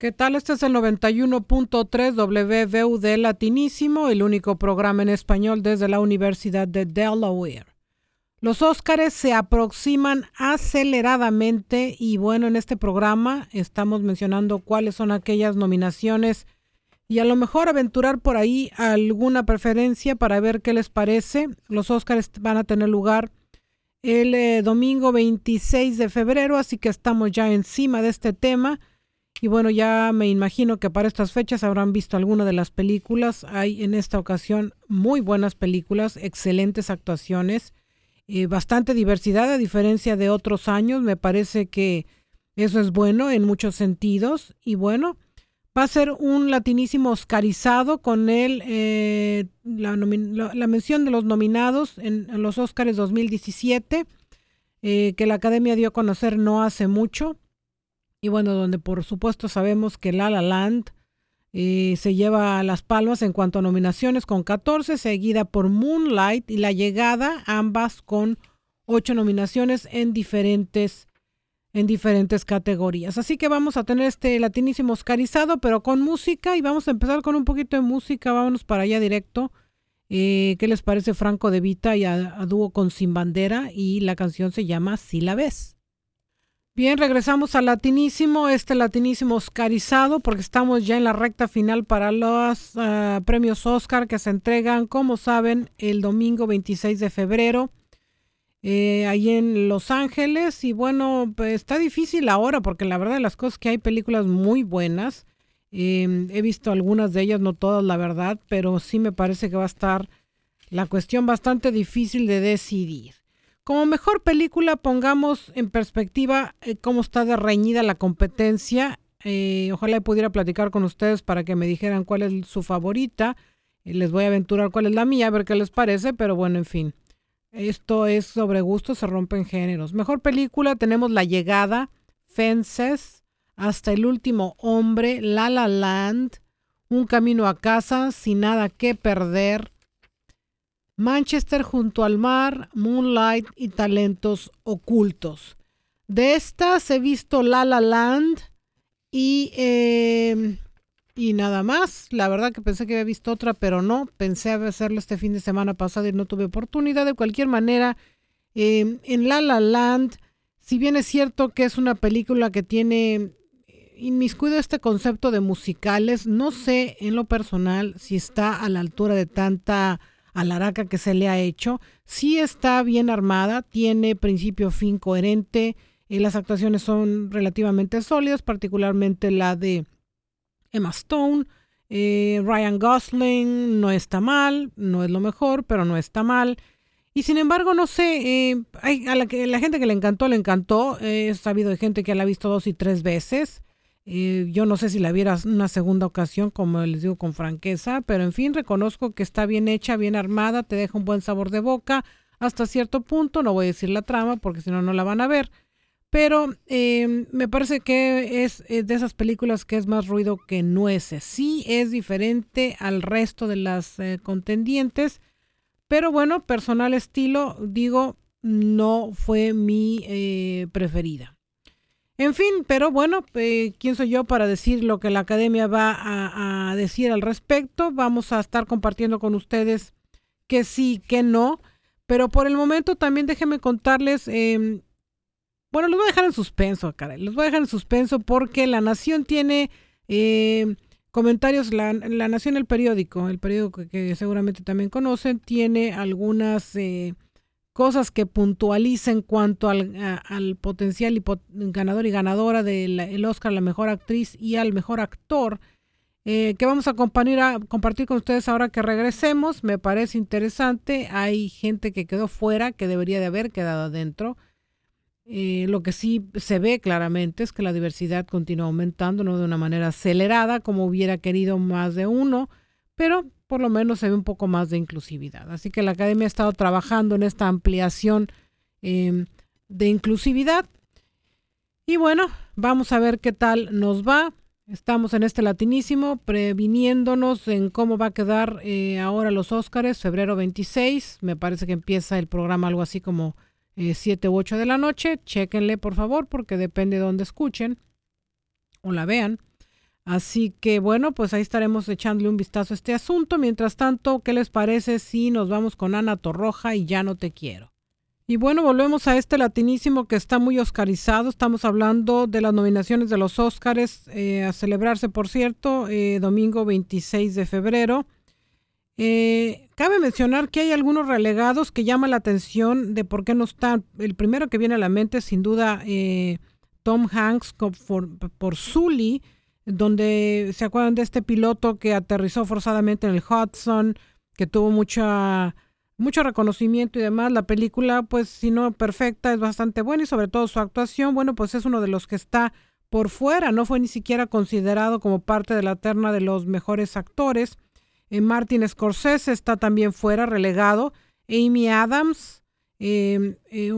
¿Qué tal? Este es el 91.3 WVUD Latinísimo, el único programa en español desde la Universidad de Delaware. Los Óscares se aproximan aceleradamente y bueno, en este programa estamos mencionando cuáles son aquellas nominaciones y a lo mejor aventurar por ahí alguna preferencia para ver qué les parece. Los Óscares van a tener lugar el eh, domingo 26 de febrero, así que estamos ya encima de este tema. Y bueno, ya me imagino que para estas fechas habrán visto alguna de las películas. Hay en esta ocasión muy buenas películas, excelentes actuaciones, eh, bastante diversidad a diferencia de otros años. Me parece que eso es bueno en muchos sentidos. Y bueno, va a ser un latinísimo oscarizado con él, eh, la, mención de los nominados en, los Oscars 2017, eh, que la Academia dio a conocer no hace mucho. Y bueno, donde por supuesto sabemos que La La Land eh, se lleva las palmas en cuanto a nominaciones con 14, seguida por Moonlight y La Llegada, ambas con 8 nominaciones en diferentes, en diferentes categorías. Así que vamos a tener este latinísimo oscarizado, pero con música y vamos a empezar con un poquito de música, vámonos para allá directo. Eh, ¿Qué les parece Franco de Vita y a, a dúo con Sin Bandera? Y la canción se llama Si la ves. Bien, regresamos al latinísimo, este latinísimo oscarizado, porque estamos ya en la recta final para los ah, premios Oscar que se entregan, como saben, el domingo 26 de febrero, eh, ahí en Los Ángeles. Y bueno, pues está difícil ahora, porque la verdad de las cosas que hay películas muy buenas. Em, he visto algunas de ellas, no todas, la verdad, pero sí me parece que va a estar la cuestión bastante difícil de decidir. Como mejor película, pongamos en perspectiva eh, cómo está de reñida la competencia. Eh, ojalá pudiera platicar con ustedes para que me dijeran cuál es su favorita. Eh, les voy a aventurar cuál es la mía, a ver qué les parece, pero bueno, en fin. Esto es sobre gusto, se rompen géneros. Mejor película tenemos La Llegada, Fences, Hasta el Último Hombre, La La Land, Un Camino a Casa, Sin Nada que Perder, Manchester junto al mar, Moonlight y Talentos Ocultos. De estas he visto La La Land y, em, y nada más. La verdad que pensé que había visto otra, pero no. Pensé hacerlo este fin de semana pasado y no tuve oportunidad. De cualquier manera, em, en La La Land, si bien es cierto que es una película que tiene eh, inmiscuido este concepto de musicales, no sé en lo personal si está a la altura de tanta a la araca que se le ha hecho. Sí está bien armada, tiene principio fin coherente, eh, las actuaciones son relativamente sólidas, particularmente la de Emma Stone. Eh, Ryan Gosling no está mal, no es lo mejor, pero no está mal. Y sin embargo, no sé, eh, hay, a la, que, la gente que le encantó, le encantó. he sabido de gente que la ha visto dos y tres veces. Eh, yo no sé si la vieras una segunda ocasión, como les digo con franqueza, pero en fin, reconozco que está bien hecha, bien armada, te deja un buen sabor de boca hasta cierto punto. No voy a decir la trama porque si no, no la van a ver. Pero eh, me parece que es eh, de esas películas que es más ruido que nueces. Sí es diferente al resto de las contendientes, pero bueno, personal estilo, digo, no fue mi preferida. En fin, pero bueno, eh, ¿quién soy yo para decir lo que la academia va a, decir al respecto? Vamos a estar compartiendo con ustedes que sí, que no, pero por el momento también déjenme contarles, em, bueno, los voy a dejar en suspenso, caray, los voy a dejar en suspenso porque La Nación tiene em, comentarios, la, la, Nación, el periódico, el periódico que, seguramente también conocen, tiene algunas... Cosas que puntualicen cuanto al, al potencial ganador y ganadora del Oscar a la mejor actriz y al mejor actor, eh, que vamos a compartir, a compartir con ustedes ahora que regresemos. Me parece interesante. Hay gente que quedó fuera, que debería de haber quedado adentro. Eh, lo que sí se ve claramente es que la diversidad continúa aumentando, no de una manera acelerada como hubiera querido más de uno, pero por lo menos se ve un poco más de inclusividad. Así que la academia ha estado trabajando en esta ampliación em, de inclusividad. Y bueno, vamos a ver qué tal nos va. Estamos en este latinísimo, previniéndonos en cómo va a quedar eh, ahora los Óscares, febrero 26. Me parece que empieza el programa algo así como 7 u 8 de la noche. Chéquenle, por favor, porque depende de dónde escuchen o la vean. Así que bueno, pues ahí estaremos echándole un vistazo a este asunto. Mientras tanto, ¿qué les parece si nos vamos con Ana Torroja y Ya no te quiero? Y bueno, volvemos a este latinísimo que está muy oscarizado. Estamos hablando de las nominaciones de los Óscares eh, a celebrarse, por cierto, eh, domingo 26 de febrero. Eh, cabe mencionar que hay algunos relegados que llaman la atención de por qué no están. El primero que viene a la mente, sin duda, Tom Hanks por, por donde se acuerdan de este piloto que aterrizó forzadamente en el Hudson, que tuvo mucha mucho reconocimiento y demás. La película, pues, si no perfecta, es bastante buena y sobre todo su actuación, bueno, pues es uno de los que está por fuera, no fue ni siquiera considerado como parte de la terna de los mejores actores. Eh, Martin Scorsese está también fuera, relegado. Amy Adams, em, eh,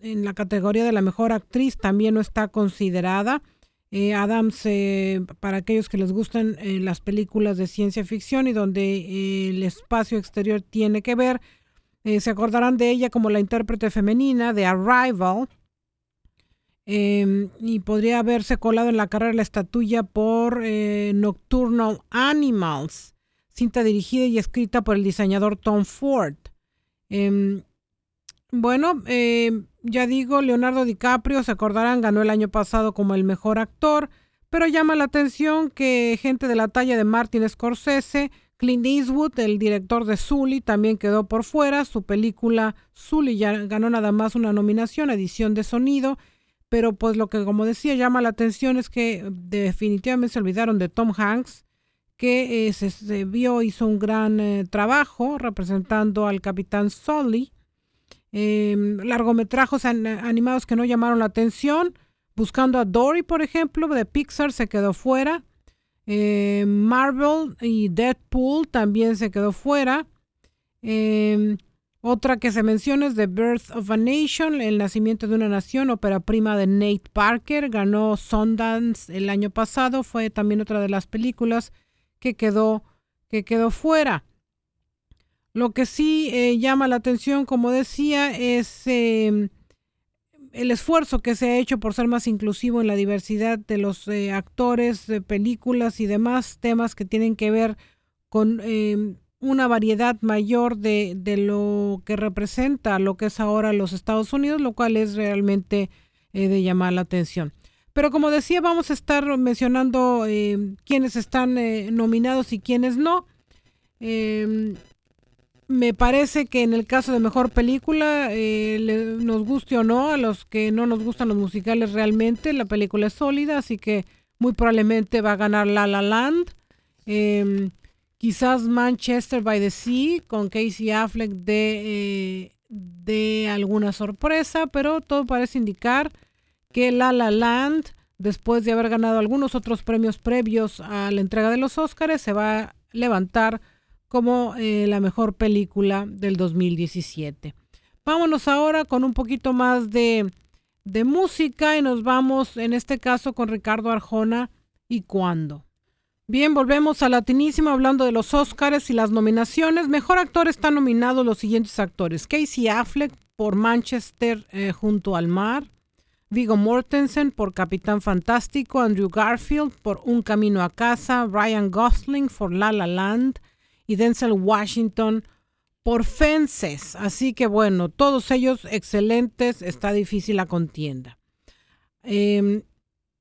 en la categoría de la mejor actriz, también no está considerada. Eh, Adams, eh, para aquellos que les gustan eh, las películas de ciencia ficción y donde el espacio exterior tiene que ver, se acordarán de ella como la intérprete femenina de Arrival em, y podría haberse colado en la carrera la estatuilla por Nocturnal Animals, cinta dirigida y escrita por el diseñador Tom Ford. Em, bueno, em, ya digo, Leonardo DiCaprio, se acordarán, ganó el año pasado como el mejor actor, pero llama la atención que gente de la talla de Martin Scorsese, Clint Eastwood, el director de Sully, también quedó por fuera. Su película Sully ya ganó nada más una nominación, edición de sonido, pero pues lo que como decía llama la atención es que definitivamente se olvidaron de Tom Hanks, que eh, se, vio, hizo un gran eh, trabajo representando al capitán Sully eh, largometrajes animados que no llamaron la atención. Buscando a Dory, por ejemplo, de Pixar se quedó fuera. Eh, Marvel y Deadpool también se quedó fuera. Em, otra que se menciona es The Birth of a Nation, El nacimiento de una nación, ópera prima de Nate Parker. Ganó Sundance el año pasado. Fue también otra de las películas que quedó, que quedó fuera. Lo que sí eh, llama la atención, como decía, es em, el esfuerzo que se ha hecho por ser más inclusivo en la diversidad de los eh, actores, de películas y demás temas que tienen que ver con em, una variedad mayor de, de, lo que representa lo que es ahora los Estados Unidos, lo cual es realmente eh, de llamar la atención. Pero como decía, vamos a estar mencionando em, quiénes están nominados y quiénes no me parece que en el caso de mejor película, eh, nos guste o no, a los que no nos gustan los musicales realmente, la película es sólida, así que muy probablemente va a ganar La La Land. Em, quizás Manchester by the Sea con Casey Affleck de, de alguna sorpresa, pero todo parece indicar que La La Land, después de haber ganado algunos otros premios previos a la entrega de los Oscars, se va a levantar como eh, la mejor película del 2017. Vámonos ahora con un poquito más de, de música y nos vamos en este caso con Ricardo Arjona y cuándo. Bien, volvemos a Latinísimo hablando de los Oscars y las nominaciones. Mejor actor están nominados los siguientes actores. Casey Affleck por Manchester eh, junto al mar. Vigo Mortensen por Capitán Fantástico. Andrew Garfield por Un Camino a Casa. Ryan Gosling por La La Land y Denzel Washington por Fences. Así que bueno, todos ellos excelentes, está difícil la contienda. Em,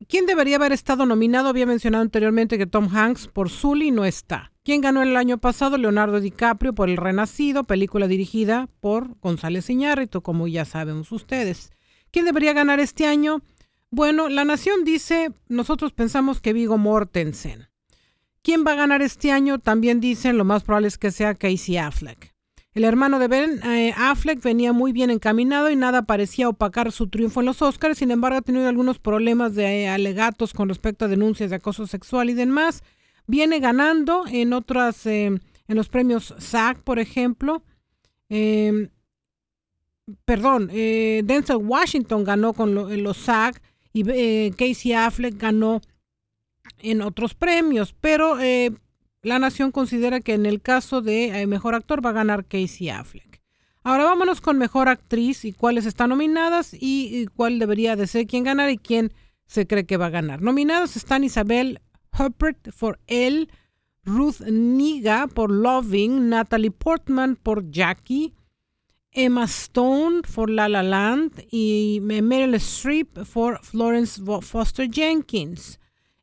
¿Quién debería haber estado nominado? Había mencionado anteriormente que Tom Hanks por Sully no está. ¿Quién ganó el año pasado? Leonardo DiCaprio por El Renacido, película dirigida por González Iñárritu, como ya sabemos ustedes. ¿Quién debería ganar este año? Bueno, La Nación dice, nosotros pensamos que Vigo Mortensen. ¿Quién va a ganar este año? También dicen lo más probable es que sea Casey Affleck. El hermano de Ben eh, Affleck venía muy bien encaminado y nada parecía opacar su triunfo en los Oscars. Sin embargo, ha tenido algunos problemas de eh, alegatos con respecto a denuncias de acoso sexual y demás. Viene ganando en otras, eh, en los premios SAG, por ejemplo. Em, perdón, Denzel Washington ganó con los SAG y Casey Affleck ganó en otros premios, pero eh, la Nación considera que en el caso de eh, Mejor Actor va a ganar Casey Affleck. Ahora vámonos con Mejor Actriz y cuáles están nominadas y, cuál debería de ser quién ganar y quién se cree que va a ganar. Nominadas están Isabel Huppert por Elle, Ruth Niga por Loving, Natalie Portman por Jackie, Emma Stone por La La Land y Meryl Streep por Florence Foster Jenkins.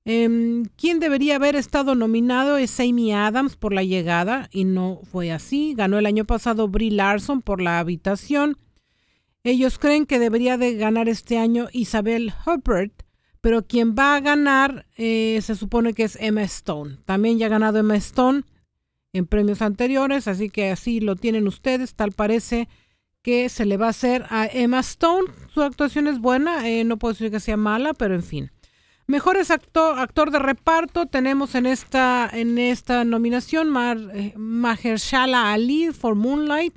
Em, quien debería haber estado nominado es Amy Adams por La Llegada y no fue así. Ganó el año pasado Brie Larson por La Habitación. Ellos creen que debería de ganar este año Isabel Huppert, pero quien va a ganar eh, se supone que es Emma Stone. También ya ha ganado Emma Stone en premios anteriores, así que así lo tienen ustedes. Tal parece que se le va a hacer a Emma Stone. Su actuación es buena, eh, no puedo decir que sea mala, pero en fin. Mejores actor, actor de reparto tenemos en esta, en esta nominación Mar, eh, Mahershala Ali por Moonlight,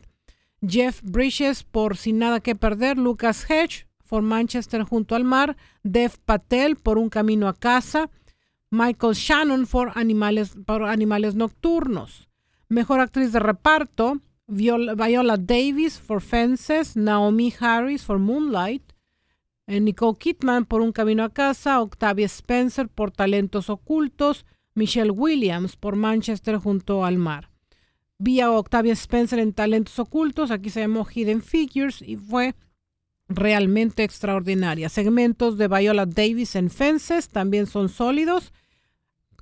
Jeff Bridges por Sin Nada que Perder, Lucas Hedge por Manchester junto al mar, Dev Patel por Un Camino a Casa, Michael Shannon por Animales, Animales Nocturnos. Mejor actriz de reparto, Viola, Davis for Fences, Naomi Harris for Moonlight, Nicole Kidman por Un Camino a Casa, Octavia Spencer por Talentos Ocultos, Michelle Williams por Manchester junto al mar. Vía Octavia Spencer en Talentos Ocultos, aquí se llamó Hidden Figures y fue realmente extraordinaria. Segmentos de Viola Davis en Fences también son sólidos.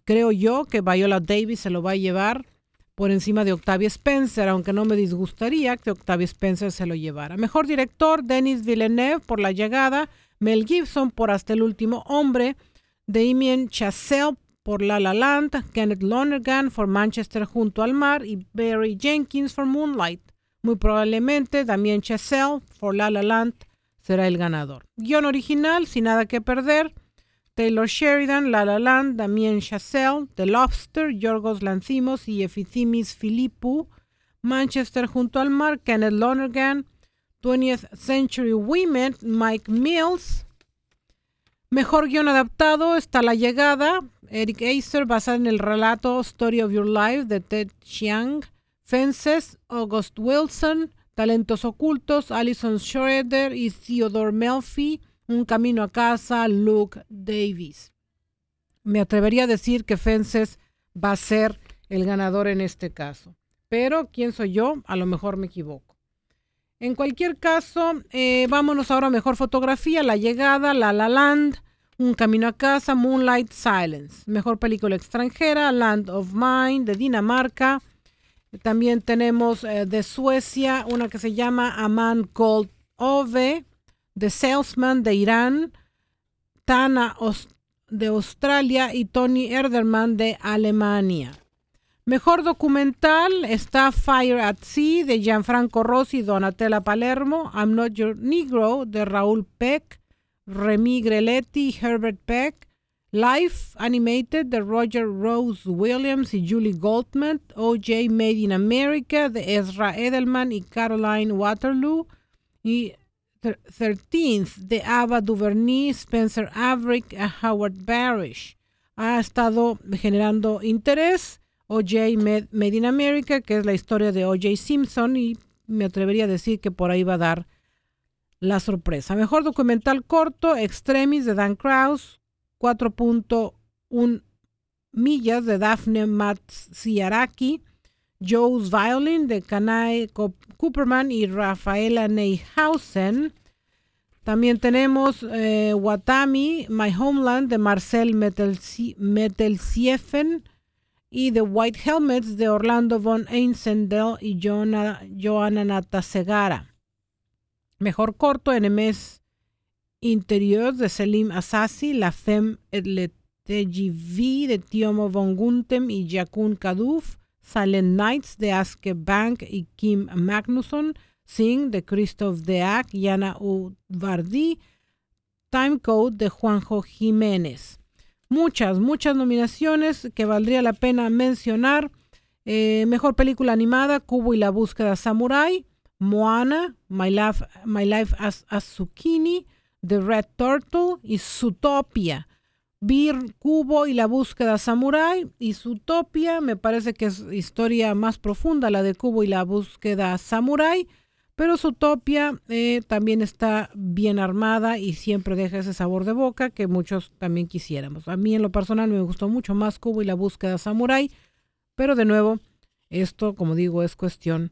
Creo yo que Viola Davis se lo va a llevar por encima de Octavia Spencer, aunque no me disgustaría que Octavia Spencer se lo llevara. Mejor director, Denis Villeneuve por La Llegada, Mel Gibson por Hasta el Último Hombre, Damien Chazelle por La La Land, Kenneth Lonergan por Manchester junto al mar y Barry Jenkins por Moonlight. Muy probablemente Damien Chazelle por La La Land será el ganador. Guión original, sin nada que perder. Taylor Sheridan, La La Land, Damien Chazelle, The Lobster, Yorgos Lanzimos y Efizimis Philippou, Manchester junto al mar, Kenneth Lonergan, 20th Century Women, Mike Mills. Mejor guion adaptado está La Llegada, Eric Acer, basado en el relato Story of Your Life de Ted Chiang, Fences, August Wilson, Talentos Ocultos, Alison Schroeder y Theodore Melfi. Un camino a casa, Luke Davis. Me atrevería a decir que Fences va a ser el ganador en este caso. Pero, ¿quién soy yo? A lo mejor me equivoco. En cualquier caso, eh, vámonos ahora a mejor fotografía, La Llegada, La La Land, Un Camino a Casa, Moonlight Silence. Mejor película extranjera, Land of Mine, de Dinamarca. También tenemos eh, de Suecia una que se llama A Man Called Ove. The Salesman de Irán, Tana de Australia y Tony Erderman de Alemania. Mejor documental está Fire at Sea de Gianfranco Rossi y Donatella Palermo, I'm Not Your Negro de Raúl Peck, Remy Greletti y Herbert Peck, Life Animated de Roger Rose Williams y Julie Goldman, OJ Made in America de Ezra Edelman y Caroline Waterloo y 13th de Ava DuVernay, Spencer Averick a Howard Barish. Ha estado generando interés. OJ Made in America, que es la historia de OJ Simpson, y me atrevería a decir que por ahí va a dar la sorpresa. Mejor documental corto, Extremis de Dan Kraus, 4.1 millas de Daphne Matsiaraki, Joe's Violin de Kanae Cooperman y Rafaela Neyhausen. También tenemos eh, Watami, My Homeland de Marcel Metelsiefen y The White Helmets de Orlando von Einsendel y Joanna, Joanna Natasegara. Mejor corto, NMS Interior de Selim Asasi, La Femme et le TGV de Tiomo von Guntem y Jakun Kaduf. Silent Nights de Aske Bank y Kim Magnusson, Sing de Christoph Deak y Ana Uvardi, Time Code de Juanjo Jiménez. Muchas, muchas nominaciones que valdría la pena mencionar. Eh, mejor película animada, Cubo y la búsqueda samurai, Moana, My Life, My Life as, The Red Turtle y Zootopia. Bir Cubo y la búsqueda samurai y Zootopia, me parece que es historia más profunda la de Cubo y la búsqueda samurai, Pero Zootopia eh, también está bien armada y siempre deja ese sabor de boca que muchos también quisiéramos. A mí en lo personal me gustó mucho más Cubo y la búsqueda samurai, pero de nuevo, esto como digo es cuestión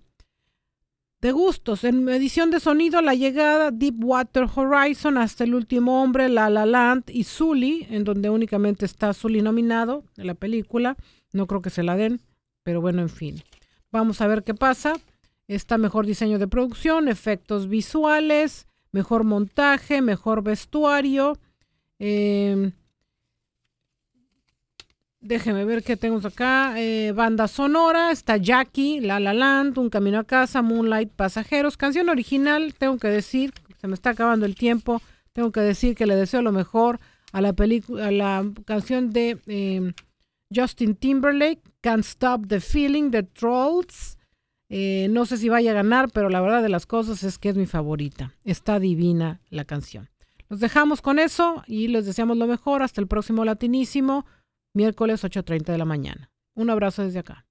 de gustos. En edición de sonido, La Llegada, Deepwater Horizon, Hasta el Último Hombre, La La Land y Sully, en donde únicamente está Sully nominado en la película. No creo que se la den, pero bueno, en fin. Vamos a ver qué pasa. Está mejor diseño de producción, efectos visuales, mejor montaje, mejor vestuario. Eh, Déjeme ver qué tenemos acá. Eh, banda sonora, está Jackie, La La Land, Un Camino a Casa, Moonlight, Pasajeros. Canción original, tengo que decir, se me está acabando el tiempo, tengo que decir que le deseo lo mejor a la, a la canción de em, Justin Timberlake, Can't Stop the Feeling, The Trolls. Eh, no sé si vaya a ganar, pero la verdad de las cosas es que es mi favorita. Está divina la canción. Los dejamos con eso y les deseamos lo mejor. Hasta el próximo latinísimo miércoles 8.30 de la mañana. Un abrazo desde acá.